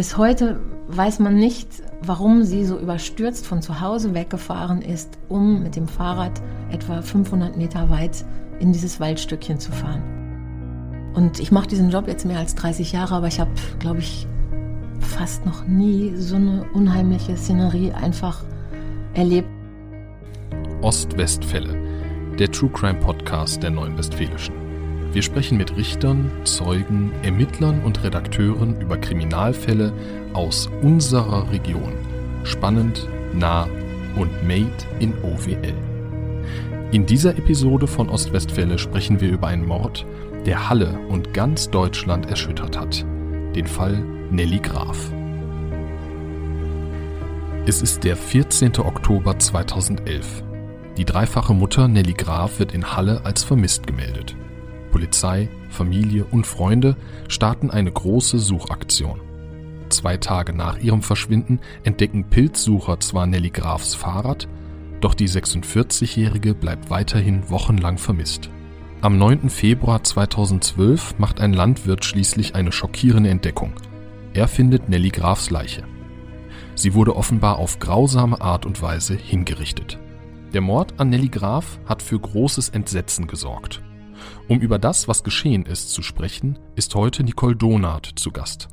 Bis heute weiß man nicht, warum sie so überstürzt von zu Hause weggefahren ist, um mit dem Fahrrad etwa 500 Meter weit in dieses Waldstückchen zu fahren. Und ich mache diesen Job jetzt mehr als 30 Jahre, aber ich habe, glaube ich, fast noch nie so eine unheimliche Szenerie einfach erlebt. Ostwestfälle, der True Crime Podcast der Neuen Westfälischen. Wir sprechen mit Richtern, Zeugen, Ermittlern und Redakteuren über Kriminalfälle aus unserer Region. Spannend, nah und made in OWL. In dieser Episode von Ostwestfälle sprechen wir über einen Mord, der Halle und ganz Deutschland erschüttert hat. Den Fall Nelly Graf. Es ist der 14. Oktober 2011. Die dreifache Mutter Nelly Graf wird in Halle als vermisst gemeldet. Polizei, Familie und Freunde starten eine große Suchaktion. Zwei Tage nach ihrem Verschwinden entdecken Pilzsucher zwar Nelly Grafs Fahrrad, doch die 46-Jährige bleibt weiterhin wochenlang vermisst. Am 9. Februar 2012 macht ein Landwirt schließlich eine schockierende Entdeckung. Er findet Nelly Grafs Leiche. Sie wurde offenbar auf grausame Art und Weise hingerichtet. Der Mord an Nelly Graf hat für großes Entsetzen gesorgt. Um über das, was geschehen ist, zu sprechen, ist heute Nicole Donath zu Gast.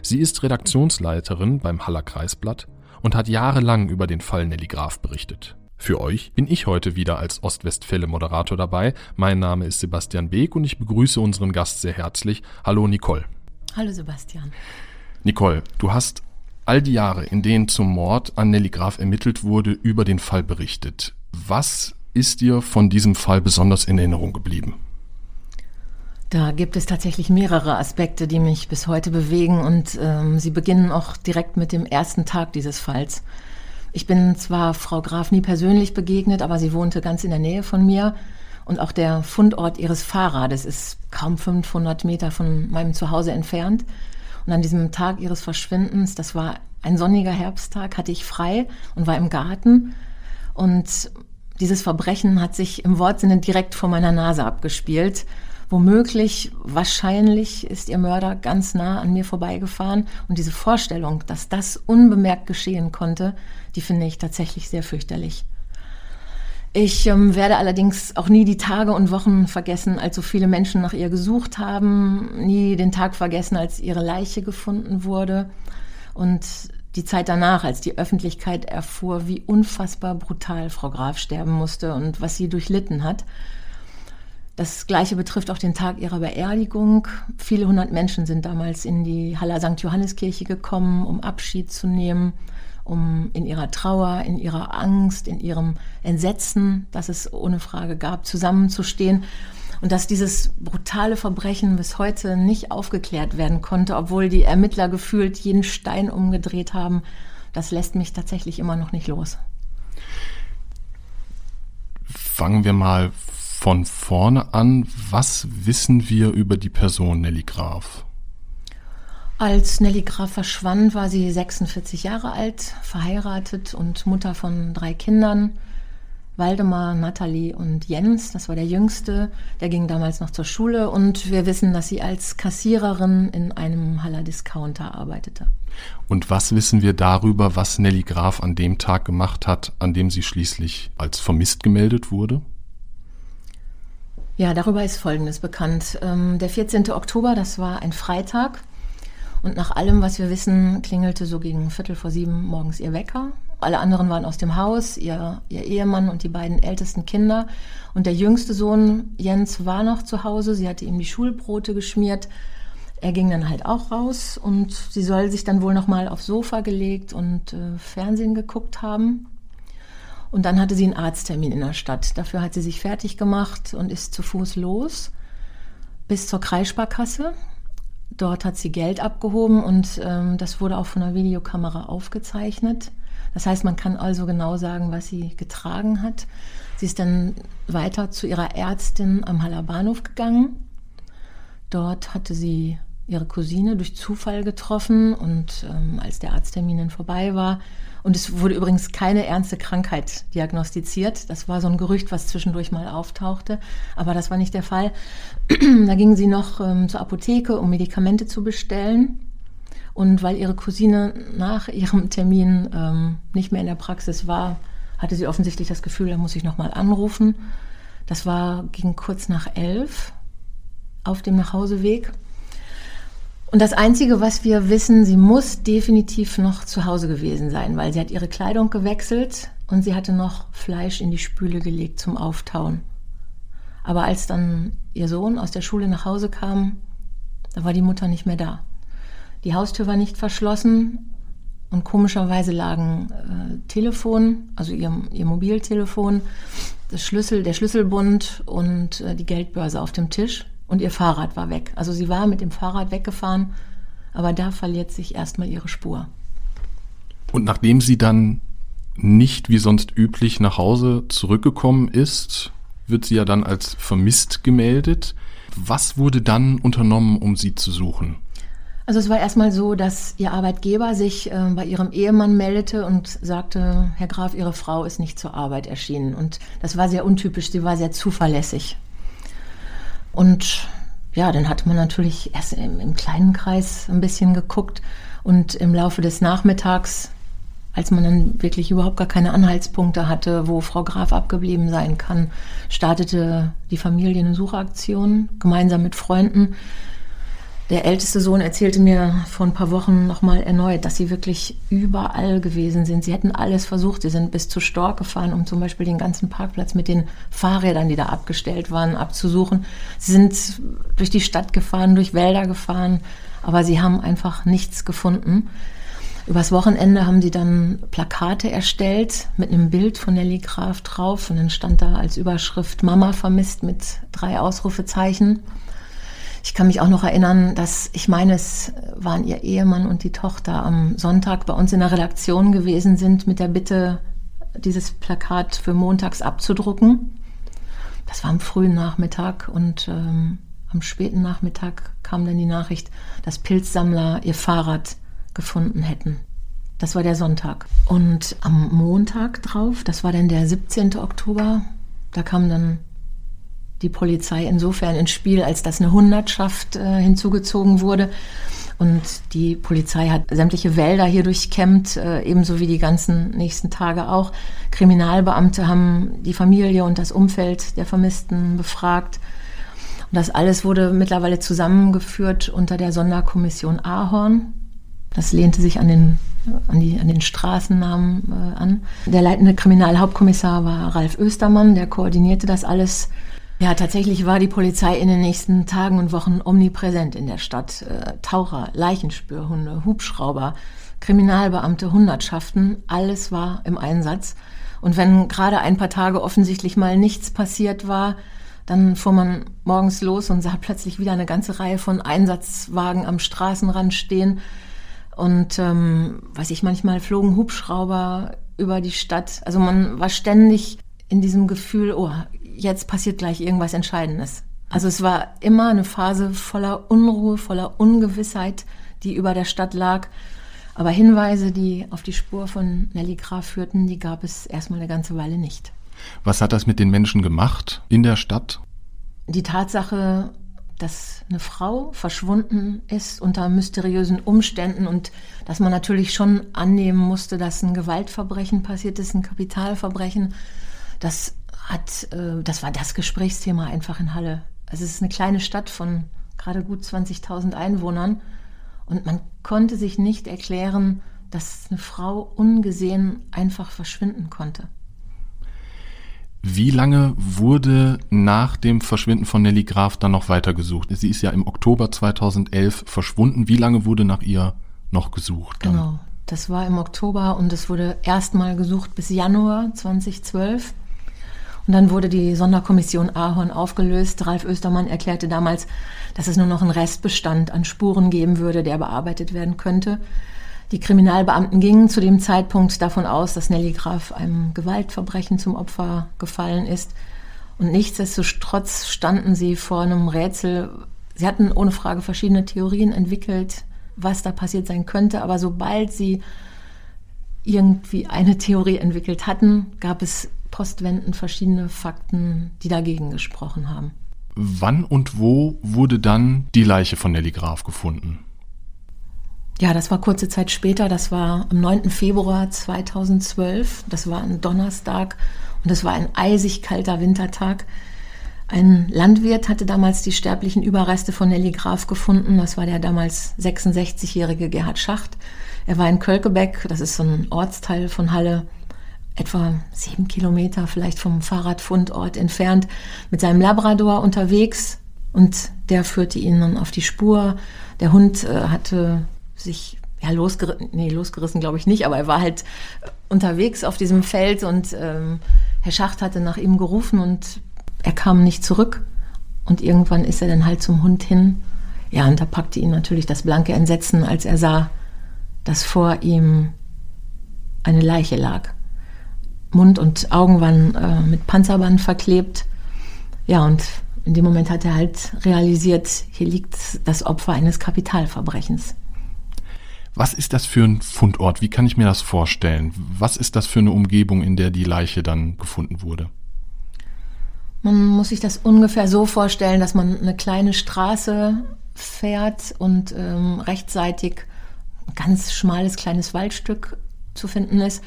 Sie ist Redaktionsleiterin beim Haller Kreisblatt und hat jahrelang über den Fall Nelly Graf berichtet. Für euch bin ich heute wieder als Ostwestfälle-Moderator dabei. Mein Name ist Sebastian Beek und ich begrüße unseren Gast sehr herzlich. Hallo Nicole. Hallo Sebastian. Nicole, du hast all die Jahre, in denen zum Mord an Nelly Graf ermittelt wurde, über den Fall berichtet. Was ist dir von diesem Fall besonders in Erinnerung geblieben? Da gibt es tatsächlich mehrere Aspekte, die mich bis heute bewegen und ähm, sie beginnen auch direkt mit dem ersten Tag dieses Falls. Ich bin zwar Frau Graf nie persönlich begegnet, aber sie wohnte ganz in der Nähe von mir. Und auch der Fundort ihres Fahrrades ist kaum 500 Meter von meinem Zuhause entfernt. Und an diesem Tag ihres Verschwindens, das war ein sonniger Herbsttag, hatte ich frei und war im Garten. Und dieses Verbrechen hat sich im Wortsinne direkt vor meiner Nase abgespielt. Womöglich, wahrscheinlich ist ihr Mörder ganz nah an mir vorbeigefahren. Und diese Vorstellung, dass das unbemerkt geschehen konnte, die finde ich tatsächlich sehr fürchterlich. Ich ähm, werde allerdings auch nie die Tage und Wochen vergessen, als so viele Menschen nach ihr gesucht haben, nie den Tag vergessen, als ihre Leiche gefunden wurde und die Zeit danach, als die Öffentlichkeit erfuhr, wie unfassbar brutal Frau Graf sterben musste und was sie durchlitten hat. Das Gleiche betrifft auch den Tag ihrer Beerdigung. Viele hundert Menschen sind damals in die Haller St. Johanneskirche gekommen, um Abschied zu nehmen, um in ihrer Trauer, in ihrer Angst, in ihrem Entsetzen, das es ohne Frage gab, zusammenzustehen. Und dass dieses brutale Verbrechen bis heute nicht aufgeklärt werden konnte, obwohl die Ermittler gefühlt jeden Stein umgedreht haben, das lässt mich tatsächlich immer noch nicht los. Fangen wir mal von vorne an, was wissen wir über die Person Nelly Graf? Als Nelly Graf verschwand, war sie 46 Jahre alt, verheiratet und Mutter von drei Kindern. Waldemar, Nathalie und Jens, das war der Jüngste, der ging damals noch zur Schule und wir wissen, dass sie als Kassiererin in einem Haller Discounter arbeitete. Und was wissen wir darüber, was Nelly Graf an dem Tag gemacht hat, an dem sie schließlich als vermisst gemeldet wurde? Ja, darüber ist Folgendes bekannt. Ähm, der 14. Oktober, das war ein Freitag. Und nach allem, was wir wissen, klingelte so gegen Viertel vor sieben morgens ihr Wecker. Alle anderen waren aus dem Haus, ihr, ihr Ehemann und die beiden ältesten Kinder. Und der jüngste Sohn, Jens, war noch zu Hause. Sie hatte ihm die Schulbrote geschmiert. Er ging dann halt auch raus und sie soll sich dann wohl noch mal aufs Sofa gelegt und äh, Fernsehen geguckt haben. Und dann hatte sie einen Arzttermin in der Stadt. Dafür hat sie sich fertig gemacht und ist zu Fuß los bis zur Kreissparkasse. Dort hat sie Geld abgehoben und ähm, das wurde auch von der Videokamera aufgezeichnet. Das heißt, man kann also genau sagen, was sie getragen hat. Sie ist dann weiter zu ihrer Ärztin am Haller Bahnhof gegangen. Dort hatte sie ihre Cousine durch Zufall getroffen und ähm, als der Arzttermin dann vorbei war, und es wurde übrigens keine ernste Krankheit diagnostiziert. Das war so ein Gerücht, was zwischendurch mal auftauchte. Aber das war nicht der Fall. da gingen sie noch ähm, zur Apotheke, um Medikamente zu bestellen. Und weil ihre Cousine nach ihrem Termin ähm, nicht mehr in der Praxis war, hatte sie offensichtlich das Gefühl, da muss ich nochmal anrufen. Das war ging kurz nach elf auf dem Nachhauseweg. Und das Einzige, was wir wissen, sie muss definitiv noch zu Hause gewesen sein, weil sie hat ihre Kleidung gewechselt und sie hatte noch Fleisch in die Spüle gelegt zum Auftauen. Aber als dann ihr Sohn aus der Schule nach Hause kam, da war die Mutter nicht mehr da. Die Haustür war nicht verschlossen und komischerweise lagen äh, Telefon, also ihr, ihr Mobiltelefon, das Schlüssel, der Schlüsselbund und äh, die Geldbörse auf dem Tisch und ihr Fahrrad war weg. Also sie war mit dem Fahrrad weggefahren, aber da verliert sich erstmal ihre Spur. Und nachdem sie dann nicht wie sonst üblich nach Hause zurückgekommen ist, wird sie ja dann als vermisst gemeldet. Was wurde dann unternommen, um sie zu suchen? Also es war erstmal so, dass ihr Arbeitgeber sich äh, bei ihrem Ehemann meldete und sagte, Herr Graf, Ihre Frau ist nicht zur Arbeit erschienen. Und das war sehr untypisch, sie war sehr zuverlässig. Und ja, dann hat man natürlich erst im, im kleinen Kreis ein bisschen geguckt. Und im Laufe des Nachmittags, als man dann wirklich überhaupt gar keine Anhaltspunkte hatte, wo Frau Graf abgeblieben sein kann, startete die Familie eine Suchaktion gemeinsam mit Freunden der älteste Sohn erzählte mir vor ein paar Wochen nochmal erneut, dass sie wirklich überall gewesen sind. Sie hätten alles versucht. Sie sind bis zu Stork gefahren, um zum Beispiel den ganzen Parkplatz mit den Fahrrädern, die da abgestellt waren, abzusuchen. Sie sind durch die Stadt gefahren, durch Wälder gefahren, aber sie haben einfach nichts gefunden. Übers Wochenende haben sie dann Plakate erstellt mit einem Bild von Nelly Graf drauf und dann stand da als Überschrift Mama vermisst mit drei Ausrufezeichen. Ich kann mich auch noch erinnern, dass ich meine, es waren ihr Ehemann und die Tochter am Sonntag bei uns in der Redaktion gewesen sind mit der Bitte, dieses Plakat für montags abzudrucken. Das war am frühen Nachmittag und ähm, am späten Nachmittag kam dann die Nachricht, dass Pilzsammler ihr Fahrrad gefunden hätten. Das war der Sonntag. Und am Montag drauf, das war dann der 17. Oktober, da kam dann die Polizei insofern ins Spiel, als dass eine Hundertschaft äh, hinzugezogen wurde. Und die Polizei hat sämtliche Wälder hier durchkämmt, äh, ebenso wie die ganzen nächsten Tage auch. Kriminalbeamte haben die Familie und das Umfeld der Vermissten befragt. Und das alles wurde mittlerweile zusammengeführt unter der Sonderkommission Ahorn. Das lehnte sich an den, an die, an den Straßennamen äh, an. Der leitende Kriminalhauptkommissar war Ralf Östermann, der koordinierte das alles ja, tatsächlich war die Polizei in den nächsten Tagen und Wochen omnipräsent in der Stadt. Äh, Taucher, Leichenspürhunde, Hubschrauber, Kriminalbeamte, Hundertschaften, alles war im Einsatz. Und wenn gerade ein paar Tage offensichtlich mal nichts passiert war, dann fuhr man morgens los und sah plötzlich wieder eine ganze Reihe von Einsatzwagen am Straßenrand stehen. Und ähm, weiß ich, manchmal flogen Hubschrauber über die Stadt. Also man war ständig in diesem Gefühl, oh, jetzt passiert gleich irgendwas Entscheidendes. Also es war immer eine Phase voller Unruhe, voller Ungewissheit, die über der Stadt lag. Aber Hinweise, die auf die Spur von Nelly Graf führten, die gab es erstmal eine ganze Weile nicht. Was hat das mit den Menschen gemacht in der Stadt? Die Tatsache, dass eine Frau verschwunden ist unter mysteriösen Umständen und dass man natürlich schon annehmen musste, dass ein Gewaltverbrechen passiert ist, ein Kapitalverbrechen, das hat, äh, das war das Gesprächsthema einfach in Halle. Also es ist eine kleine Stadt von gerade gut 20.000 Einwohnern und man konnte sich nicht erklären, dass eine Frau ungesehen einfach verschwinden konnte. Wie lange wurde nach dem Verschwinden von Nelly Graf dann noch weiter gesucht? Sie ist ja im Oktober 2011 verschwunden. Wie lange wurde nach ihr noch gesucht? Dann? Genau, das war im Oktober und es wurde erstmal gesucht bis Januar 2012. Und dann wurde die Sonderkommission Ahorn aufgelöst. Ralf Östermann erklärte damals, dass es nur noch einen Restbestand an Spuren geben würde, der bearbeitet werden könnte. Die Kriminalbeamten gingen zu dem Zeitpunkt davon aus, dass Nelly Graf einem Gewaltverbrechen zum Opfer gefallen ist. Und nichtsdestotrotz standen sie vor einem Rätsel. Sie hatten ohne Frage verschiedene Theorien entwickelt, was da passiert sein könnte. Aber sobald sie irgendwie eine Theorie entwickelt hatten, gab es postwendend verschiedene Fakten, die dagegen gesprochen haben. Wann und wo wurde dann die Leiche von Nelly Graf gefunden? Ja, das war kurze Zeit später. Das war am 9. Februar 2012. Das war ein Donnerstag und es war ein eisig kalter Wintertag. Ein Landwirt hatte damals die sterblichen Überreste von Nelly Graf gefunden. Das war der damals 66-jährige Gerhard Schacht. Er war in Kölkebeck, das ist so ein Ortsteil von Halle, etwa sieben Kilometer vielleicht vom Fahrradfundort entfernt, mit seinem Labrador unterwegs und der führte ihn dann auf die Spur. Der Hund äh, hatte sich ja losgerissen, nee, losgerissen glaube ich nicht, aber er war halt unterwegs auf diesem Feld und ähm, Herr Schacht hatte nach ihm gerufen und er kam nicht zurück. Und irgendwann ist er dann halt zum Hund hin. Ja, und da packte ihn natürlich das blanke Entsetzen, als er sah, dass vor ihm eine Leiche lag. Mund und Augen waren äh, mit Panzerband verklebt. Ja, und in dem Moment hat er halt realisiert, hier liegt das Opfer eines Kapitalverbrechens. Was ist das für ein Fundort? Wie kann ich mir das vorstellen? Was ist das für eine Umgebung, in der die Leiche dann gefunden wurde? Man muss sich das ungefähr so vorstellen, dass man eine kleine Straße fährt und ähm, rechtsseitig ein ganz schmales kleines Waldstück zu finden ist.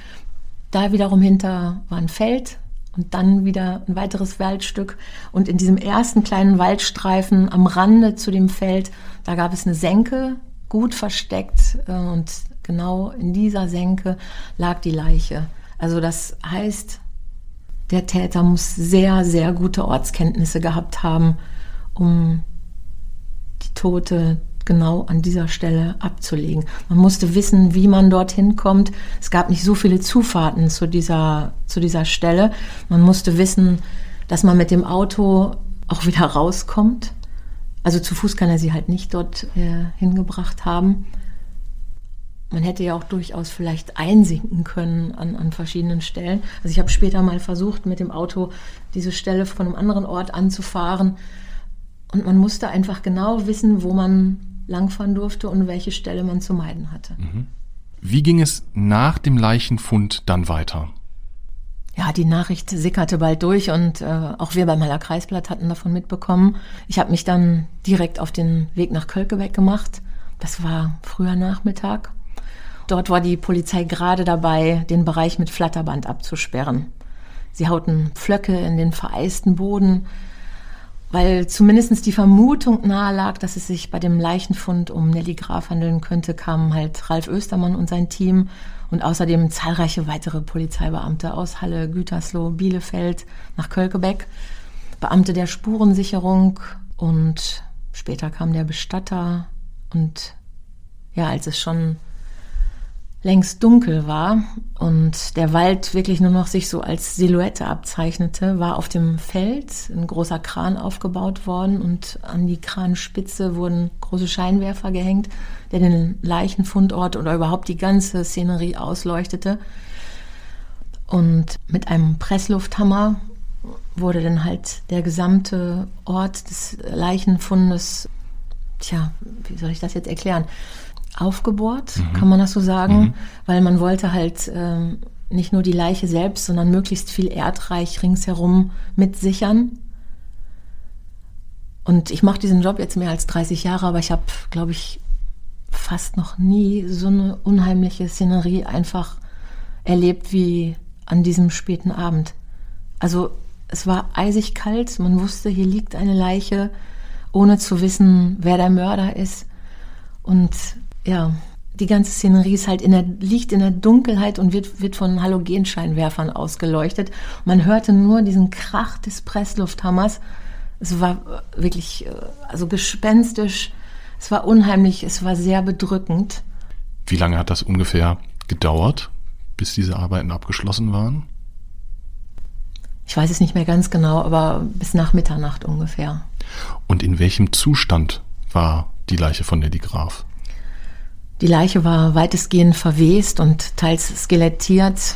Da wiederum hinter war ein Feld und dann wieder ein weiteres Waldstück. Und in diesem ersten kleinen Waldstreifen am Rande zu dem Feld, da gab es eine Senke, gut versteckt. Äh, und genau in dieser Senke lag die Leiche. Also das heißt, der Täter muss sehr, sehr gute Ortskenntnisse gehabt haben, um die Tote genau an dieser Stelle abzulegen. Man musste wissen, wie man dorthin kommt. Es gab nicht so viele Zufahrten zu dieser, zu dieser Stelle. Man musste wissen, dass man mit dem Auto auch wieder rauskommt. Also zu Fuß kann er sie halt nicht dort äh, hingebracht haben. Man hätte ja auch durchaus vielleicht einsinken können an, an verschiedenen Stellen. Also ich habe später mal versucht, mit dem Auto diese Stelle von einem anderen Ort anzufahren. Und man musste einfach genau wissen, wo man langfahren durfte und welche Stelle man zu meiden hatte. Mhm. Wie ging es nach dem Leichenfund dann weiter? Ja, die Nachricht sickerte bald durch und äh, auch wir beim Haller Kreisblatt hatten davon mitbekommen. Ich habe mich dann direkt auf den Weg nach Kölkebeck gemacht. Das war früher Nachmittag. Dort war die Polizei gerade dabei, den Bereich mit Flatterband abzusperren. Sie hauten Pflöcke in den vereisten Boden, weil zumindest die Vermutung nahe lag, dass es sich bei dem Leichenfund um Nelly Graf handeln könnte, kamen halt Ralf Östermann und sein Team und außerdem zahlreiche weitere Polizeibeamte aus Halle, Gütersloh, Bielefeld nach Kölkebeck, Beamte der Spurensicherung und später kam der Bestatter und ja, als es schon längst dunkel war und der Wald wirklich nur noch sich so als Silhouette abzeichnete, war auf dem Feld ein großer Kran aufgebaut worden und an die Kranspitze wurden große Scheinwerfer gehängt, der den Leichenfundort oder überhaupt die ganze Szenerie ausleuchtete. Und mit einem Presslufthammer wurde dann halt der gesamte Ort des Leichenfundes, tja, wie soll ich das jetzt erklären? Aufgebohrt, mhm. kann man das so sagen, mhm. weil man wollte halt ähm, nicht nur die Leiche selbst, sondern möglichst viel Erdreich ringsherum mitsichern. Und ich mache diesen Job jetzt mehr als 30 Jahre, aber ich habe, glaube ich, fast noch nie so eine unheimliche Szenerie einfach erlebt wie an diesem späten Abend. Also es war eisig kalt, man wusste, hier liegt eine Leiche, ohne zu wissen, wer der Mörder ist. Und ja, die ganze Szenerie ist halt in der, liegt in der Dunkelheit und wird, wird von Halogenscheinwerfern ausgeleuchtet. Man hörte nur diesen Krach des Presslufthammers. Es war wirklich, äh, also gespenstisch. Es war unheimlich. Es war sehr bedrückend. Wie lange hat das ungefähr gedauert, bis diese Arbeiten abgeschlossen waren? Ich weiß es nicht mehr ganz genau, aber bis nach Mitternacht ungefähr. Und in welchem Zustand war die Leiche von Nelly Graf? Die Leiche war weitestgehend verwest und teils skelettiert.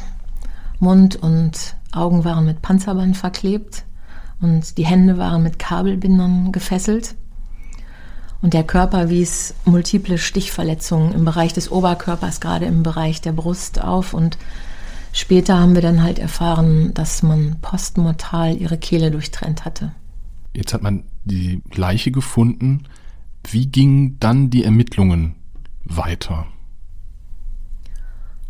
Mund und Augen waren mit Panzerband verklebt und die Hände waren mit Kabelbindern gefesselt. Und der Körper wies multiple Stichverletzungen im Bereich des Oberkörpers, gerade im Bereich der Brust auf. Und später haben wir dann halt erfahren, dass man postmortal ihre Kehle durchtrennt hatte. Jetzt hat man die Leiche gefunden. Wie gingen dann die Ermittlungen weiter?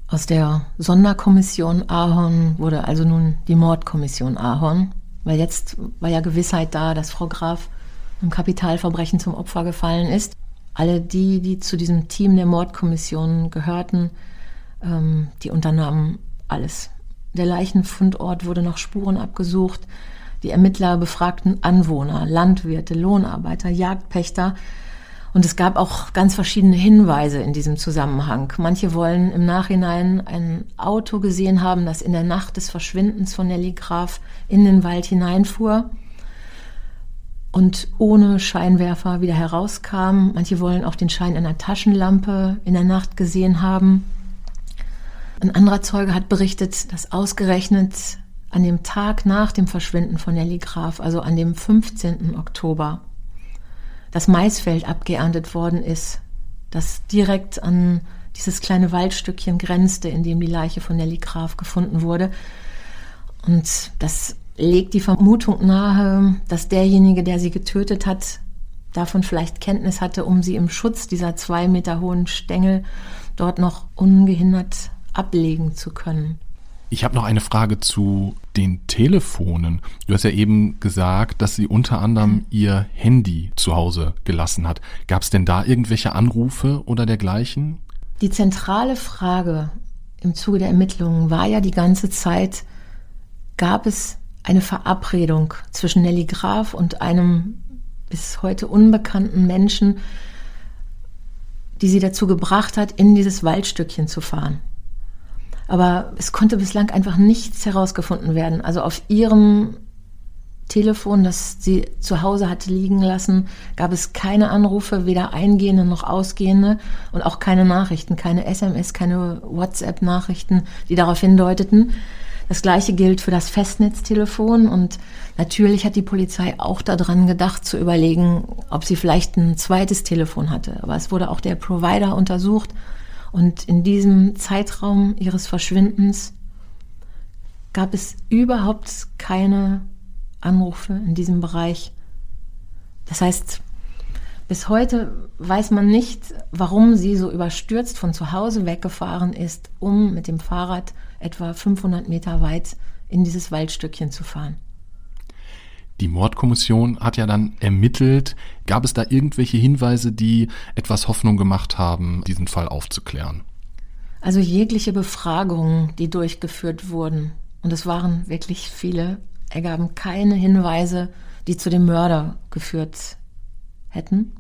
Aus der Sonderkommission Ahorn wurde also nun die Mordkommission Ahorn, weil jetzt war ja Gewissheit da, dass Frau Graf einem Kapitalverbrechen zum Opfer gefallen ist. Alle die, die zu diesem Team der Mordkommission gehörten, ähm, die unternahmen alles. Der Leichenfundort wurde nach Spuren abgesucht. Die Ermittler befragten Anwohner, Landwirte, Lohnarbeiter, Jagdpächter. Und es gab auch ganz verschiedene Hinweise in diesem Zusammenhang. Manche wollen im Nachhinein ein Auto gesehen haben, das in der Nacht des Verschwindens von Nelly Graf in den Wald hineinfuhr und ohne Scheinwerfer wieder herauskam. Manche wollen auch den Schein einer Taschenlampe in der Nacht gesehen haben. Ein anderer Zeuge hat berichtet, dass ausgerechnet an dem Tag nach dem Verschwinden von Nelly Graf, also an dem 15. Oktober, das Maisfeld abgeerntet worden ist, das direkt an dieses kleine Waldstückchen grenzte, in dem die Leiche von Nelly Graf gefunden wurde. Und das legt die Vermutung nahe, dass derjenige, der sie getötet hat, davon vielleicht Kenntnis hatte, um sie im Schutz dieser zwei Meter hohen Stängel dort noch ungehindert ablegen zu können. Ich habe noch eine Frage zu den Telefonen. Du hast ja eben gesagt, dass sie unter anderem ihr Handy zu Hause gelassen hat. Gab es denn da irgendwelche Anrufe oder dergleichen? Die zentrale Frage im Zuge der Ermittlungen war ja die ganze Zeit, gab es eine Verabredung zwischen Nelly Graf und einem bis heute unbekannten Menschen, die sie dazu gebracht hat, in dieses Waldstückchen zu fahren. Aber es konnte bislang einfach nichts herausgefunden werden. Also auf ihrem Telefon, das sie zu Hause hatte liegen lassen, gab es keine Anrufe, weder eingehende noch ausgehende und auch keine Nachrichten, keine SMS, keine WhatsApp-Nachrichten, die darauf hindeuteten, das gleiche gilt für das Festnetztelefon und natürlich hat die Polizei auch daran gedacht zu überlegen, ob sie vielleicht ein zweites Telefon hatte. Aber es wurde auch der Provider untersucht und in diesem Zeitraum ihres Verschwindens gab es überhaupt keine Anrufe in diesem Bereich. Das heißt, bis heute weiß man nicht, warum sie so überstürzt von zu Hause weggefahren ist, um mit dem Fahrrad etwa 500 Meter weit in dieses Waldstückchen zu fahren. Die Mordkommission hat ja dann ermittelt. Gab es da irgendwelche Hinweise, die etwas Hoffnung gemacht haben, diesen Fall aufzuklären? Also jegliche Befragungen, die durchgeführt wurden, und es waren wirklich viele, ergaben keine Hinweise, die zu dem Mörder geführt hätten.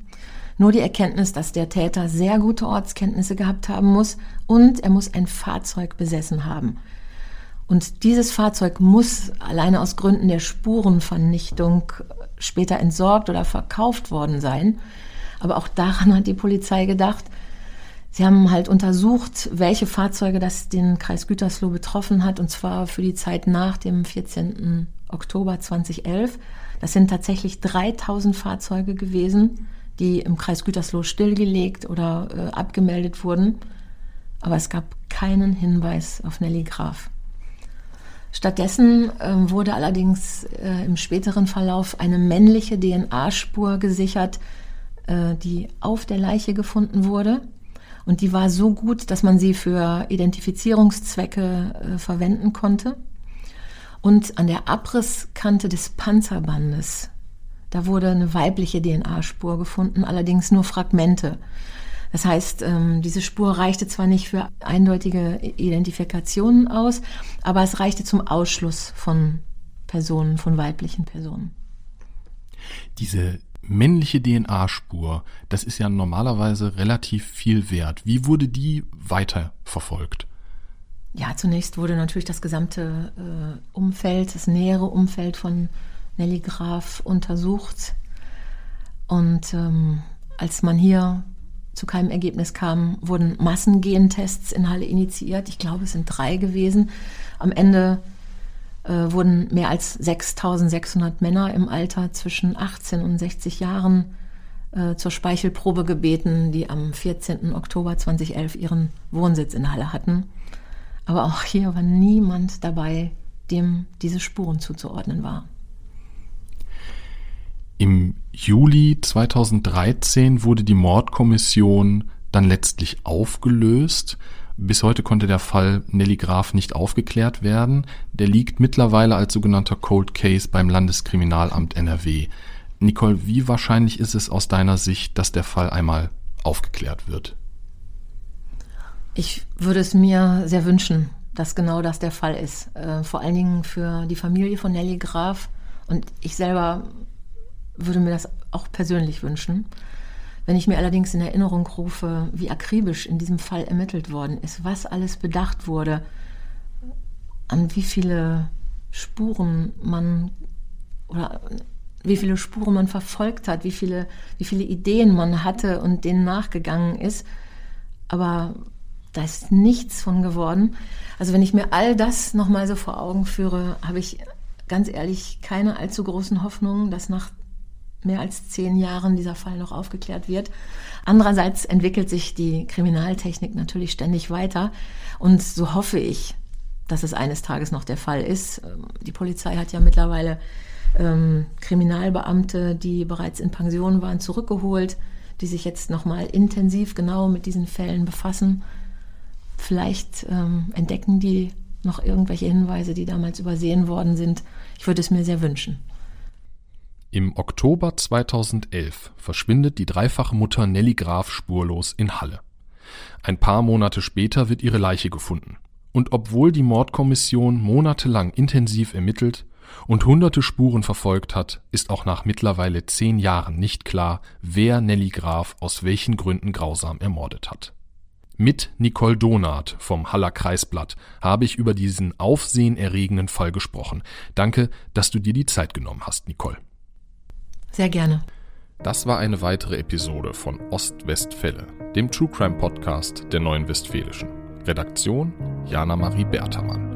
Nur die Erkenntnis, dass der Täter sehr gute Ortskenntnisse gehabt haben muss und er muss ein Fahrzeug besessen haben. Und dieses Fahrzeug muss alleine aus Gründen der Spurenvernichtung später entsorgt oder verkauft worden sein. Aber auch daran hat die Polizei gedacht. Sie haben halt untersucht, welche Fahrzeuge das den Kreis Gütersloh betroffen hat, und zwar für die Zeit nach dem 14. Oktober 2011. Das sind tatsächlich 3000 Fahrzeuge gewesen die im Kreis Gütersloh stillgelegt oder äh, abgemeldet wurden. Aber es gab keinen Hinweis auf Nelly Graf. Stattdessen äh, wurde allerdings äh, im späteren Verlauf eine männliche DNA-Spur gesichert, äh, die auf der Leiche gefunden wurde. Und die war so gut, dass man sie für Identifizierungszwecke äh, verwenden konnte. Und an der Abrisskante des Panzerbandes da wurde eine weibliche DNA-Spur gefunden, allerdings nur Fragmente. Das heißt, ähm, diese Spur reichte zwar nicht für eindeutige Identifikationen aus, aber es reichte zum Ausschluss von Personen, von weiblichen Personen. Diese männliche DNA-Spur, das ist ja normalerweise relativ viel wert. Wie wurde die weiter verfolgt? Ja, zunächst wurde natürlich das gesamte äh, Umfeld, das nähere Umfeld von Nelly Graf untersucht. Und ähm, als man hier zu keinem Ergebnis kam, wurden Massengentests in Halle initiiert. Ich glaube, es sind drei gewesen. Am Ende äh, wurden mehr als 6600 Männer im Alter zwischen 18 und 60 Jahren äh, zur Speichelprobe gebeten, die am 14. Oktober 2011 ihren Wohnsitz in Halle hatten. Aber auch hier war niemand dabei, dem diese Spuren zuzuordnen waren. Im Juli 2013 wurde die Mordkommission dann letztlich aufgelöst. Bis heute konnte der Fall Nelly Graf nicht aufgeklärt werden. Der liegt mittlerweile als sogenannter Cold Case beim Landeskriminalamt NRW. Nicole, wie wahrscheinlich ist es aus deiner Sicht, dass der Fall einmal aufgeklärt wird? Ich würde es mir sehr wünschen, dass genau das der Fall ist. Äh, vor allen Dingen für die Familie von Nelly Graf. Und ich selber würde mir das auch persönlich wünschen. Wenn ich mir allerdings in Erinnerung rufe, wie akribisch in diesem Fall ermittelt worden ist, was alles bedacht wurde, an wie viele Spuren man oder wie viele Spuren man verfolgt hat, wie viele, wie viele Ideen man hatte und denen nachgegangen ist. Aber da ist nichts von geworden. Also wenn ich mir all das nochmal so vor Augen führe, habe ich ganz ehrlich keine allzu großen Hoffnungen, dass nach mehr als zehn Jahren dieser Fall noch aufgeklärt wird. Andererseits entwickelt sich die Kriminaltechnik natürlich ständig weiter und so hoffe ich, dass es eines Tages noch der Fall ist. Die Polizei hat ja mittlerweile ähm, Kriminalbeamte, die bereits in Pension waren, zurückgeholt, die sich jetzt nochmal intensiv genau mit diesen Fällen befassen. Vielleicht ähm, entdecken die noch irgendwelche Hinweise, die damals übersehen worden sind. Ich würde es mir sehr wünschen. Im Oktober 2011 verschwindet die dreifache Mutter Nelly Graf spurlos in Halle. Ein paar Monate später wird ihre Leiche gefunden. Und obwohl die Mordkommission monatelang intensiv ermittelt und hunderte Spuren verfolgt hat, ist auch nach mittlerweile zehn Jahren nicht klar, wer Nelly Graf aus welchen Gründen grausam ermordet hat. Mit Nicole Donath vom Haller Kreisblatt habe ich über diesen aufsehenerregenden Fall gesprochen. Danke, dass du dir die Zeit genommen hast, Nicole. Sehr gerne. Das war eine weitere Episode von Ostwestfälle, dem True Crime Podcast der Neuen Westfälischen. Redaktion Jana Marie Bertermann.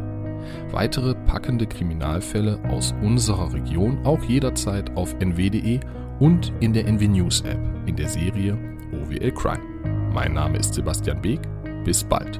Weitere packende Kriminalfälle aus unserer Region auch jederzeit auf nw.de und in der NW News App in der Serie OWL Crime. Mein Name ist Sebastian Beek. Bis bald.